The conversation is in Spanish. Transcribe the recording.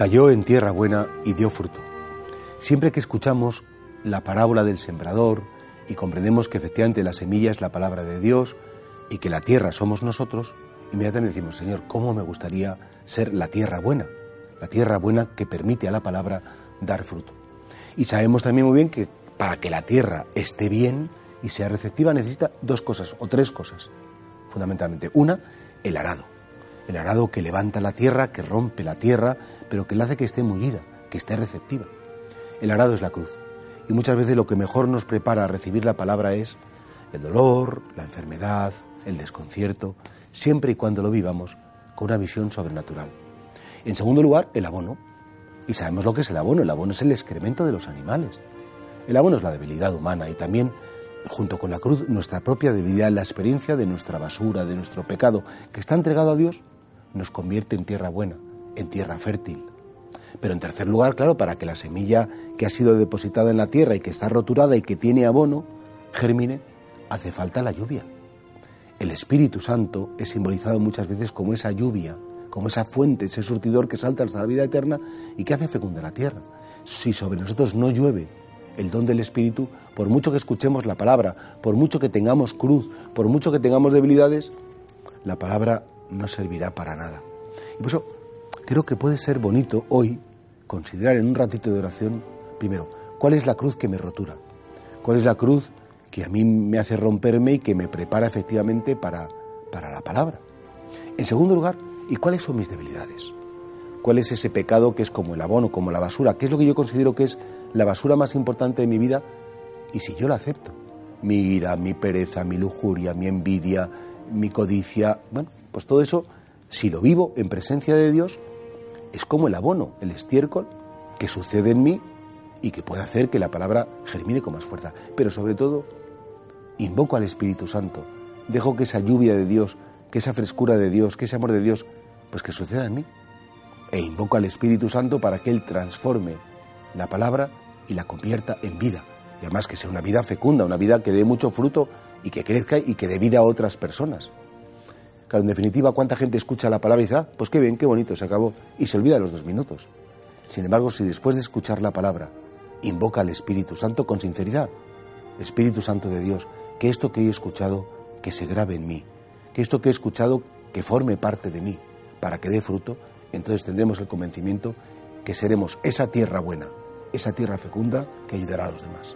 Cayó en tierra buena y dio fruto. Siempre que escuchamos la parábola del sembrador y comprendemos que efectivamente la semilla es la palabra de Dios y que la tierra somos nosotros, inmediatamente decimos, Señor, ¿cómo me gustaría ser la tierra buena? La tierra buena que permite a la palabra dar fruto. Y sabemos también muy bien que para que la tierra esté bien y sea receptiva necesita dos cosas o tres cosas, fundamentalmente. Una, el arado. El arado que levanta la tierra, que rompe la tierra, pero que la hace que esté mullida, que esté receptiva. El arado es la cruz. Y muchas veces lo que mejor nos prepara a recibir la palabra es el dolor, la enfermedad, el desconcierto, siempre y cuando lo vivamos con una visión sobrenatural. En segundo lugar, el abono. Y sabemos lo que es el abono. El abono es el excremento de los animales. El abono es la debilidad humana y también, junto con la cruz, nuestra propia debilidad, la experiencia de nuestra basura, de nuestro pecado, que está entregado a Dios, nos convierte en tierra buena, en tierra fértil. Pero en tercer lugar, claro, para que la semilla que ha sido depositada en la tierra y que está roturada y que tiene abono, germine, hace falta la lluvia. El Espíritu Santo es simbolizado muchas veces como esa lluvia, como esa fuente, ese surtidor que salta hasta la vida eterna y que hace fecunda la tierra. Si sobre nosotros no llueve el don del Espíritu, por mucho que escuchemos la palabra, por mucho que tengamos cruz, por mucho que tengamos debilidades, la palabra no servirá para nada. Y por eso creo que puede ser bonito hoy considerar en un ratito de oración, primero, cuál es la cruz que me rotura, cuál es la cruz que a mí me hace romperme y que me prepara efectivamente para, para la palabra. En segundo lugar, ¿y cuáles son mis debilidades? ¿Cuál es ese pecado que es como el abono, como la basura? ¿Qué es lo que yo considero que es la basura más importante de mi vida? Y si yo la acepto, mi ira, mi pereza, mi lujuria, mi envidia, mi codicia, bueno, pues todo eso, si lo vivo en presencia de Dios, es como el abono, el estiércol que sucede en mí y que puede hacer que la palabra germine con más fuerza. Pero sobre todo, invoco al Espíritu Santo, dejo que esa lluvia de Dios, que esa frescura de Dios, que ese amor de Dios, pues que suceda en mí. E invoco al Espíritu Santo para que Él transforme la palabra y la convierta en vida. Y además que sea una vida fecunda, una vida que dé mucho fruto y que crezca y que dé vida a otras personas. Claro, en definitiva, ¿cuánta gente escucha la palabra y dice, pues qué bien, qué bonito, se acabó, y se olvida de los dos minutos? Sin embargo, si después de escuchar la palabra invoca al Espíritu Santo con sinceridad, Espíritu Santo de Dios, que esto que he escuchado, que se grabe en mí, que esto que he escuchado, que forme parte de mí, para que dé fruto, entonces tendremos el convencimiento que seremos esa tierra buena, esa tierra fecunda que ayudará a los demás.